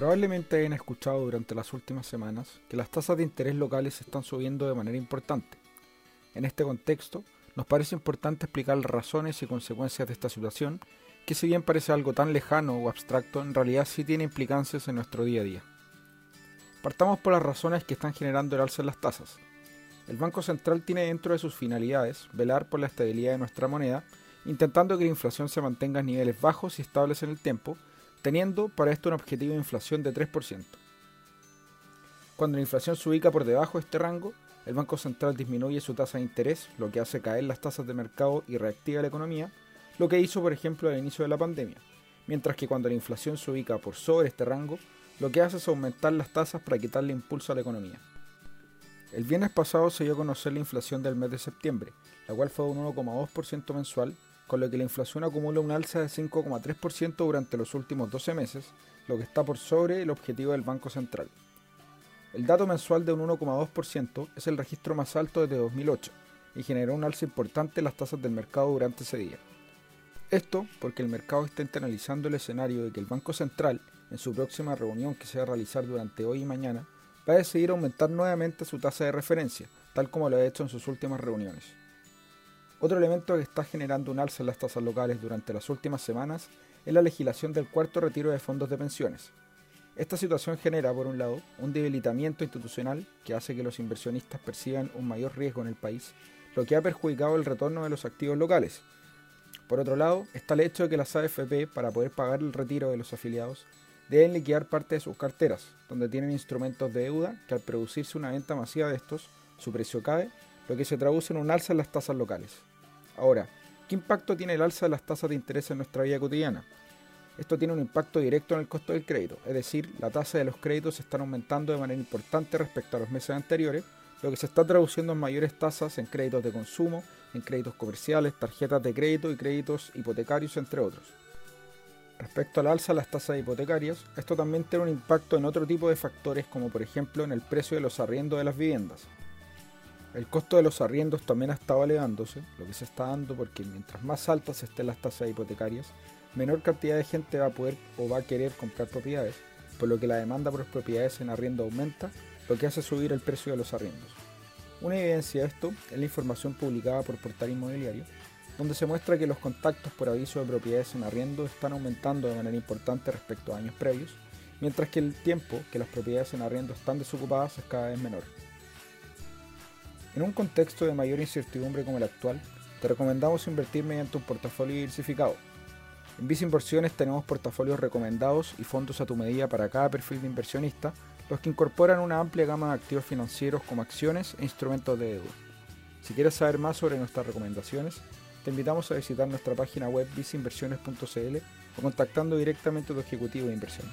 Probablemente hayan escuchado durante las últimas semanas que las tasas de interés locales están subiendo de manera importante. En este contexto, nos parece importante explicar las razones y consecuencias de esta situación, que si bien parece algo tan lejano o abstracto, en realidad sí tiene implicancias en nuestro día a día. Partamos por las razones que están generando el alza en las tasas. El Banco Central tiene dentro de sus finalidades velar por la estabilidad de nuestra moneda, intentando que la inflación se mantenga a niveles bajos y estables en el tiempo, teniendo para esto un objetivo de inflación de 3%. Cuando la inflación se ubica por debajo de este rango, el Banco Central disminuye su tasa de interés, lo que hace caer las tasas de mercado y reactiva la economía, lo que hizo por ejemplo al inicio de la pandemia, mientras que cuando la inflación se ubica por sobre este rango, lo que hace es aumentar las tasas para quitarle impulso a la economía. El viernes pasado se dio a conocer la inflación del mes de septiembre, la cual fue de un 1,2% mensual, con lo que la inflación acumula un alza de 5,3% durante los últimos 12 meses, lo que está por sobre el objetivo del Banco Central. El dato mensual de un 1,2% es el registro más alto desde 2008 y generó un alza importante en las tasas del mercado durante ese día. Esto porque el mercado está internalizando el escenario de que el Banco Central, en su próxima reunión que se va a realizar durante hoy y mañana, va a decidir aumentar nuevamente su tasa de referencia, tal como lo ha hecho en sus últimas reuniones. Otro elemento que está generando un alza en las tasas locales durante las últimas semanas es la legislación del cuarto retiro de fondos de pensiones, esta situación genera, por un lado, un debilitamiento institucional que hace que los inversionistas perciban un mayor riesgo en el país, lo que ha perjudicado el retorno de los activos locales. Por otro lado, está el hecho de que las AFP, para poder pagar el retiro de los afiliados, deben liquidar parte de sus carteras, donde tienen instrumentos de deuda que al producirse una venta masiva de estos, su precio cae, lo que se traduce en un alza en las tasas locales. Ahora, ¿qué impacto tiene el alza de las tasas de interés en nuestra vida cotidiana? Esto tiene un impacto directo en el costo del crédito, es decir, la tasa de los créditos están aumentando de manera importante respecto a los meses anteriores, lo que se está traduciendo en mayores tasas en créditos de consumo, en créditos comerciales, tarjetas de crédito y créditos hipotecarios, entre otros. Respecto al alza de las tasas hipotecarias, esto también tiene un impacto en otro tipo de factores como por ejemplo en el precio de los arriendos de las viviendas. El costo de los arriendos también ha estado elevándose, lo que se está dando porque mientras más altas estén las tasas hipotecarias, menor cantidad de gente va a poder o va a querer comprar propiedades, por lo que la demanda por propiedades en arriendo aumenta, lo que hace subir el precio de los arriendos. Una evidencia de esto es la información publicada por Portal Inmobiliario, donde se muestra que los contactos por aviso de propiedades en arriendo están aumentando de manera importante respecto a años previos, mientras que el tiempo que las propiedades en arriendo están desocupadas es cada vez menor. En un contexto de mayor incertidumbre como el actual, te recomendamos invertir mediante un portafolio diversificado, en Visa Inversiones tenemos portafolios recomendados y fondos a tu medida para cada perfil de inversionista, los que incorporan una amplia gama de activos financieros como acciones e instrumentos de deuda. Si quieres saber más sobre nuestras recomendaciones, te invitamos a visitar nuestra página web visainversiones.cl o contactando directamente a tu ejecutivo de inversión.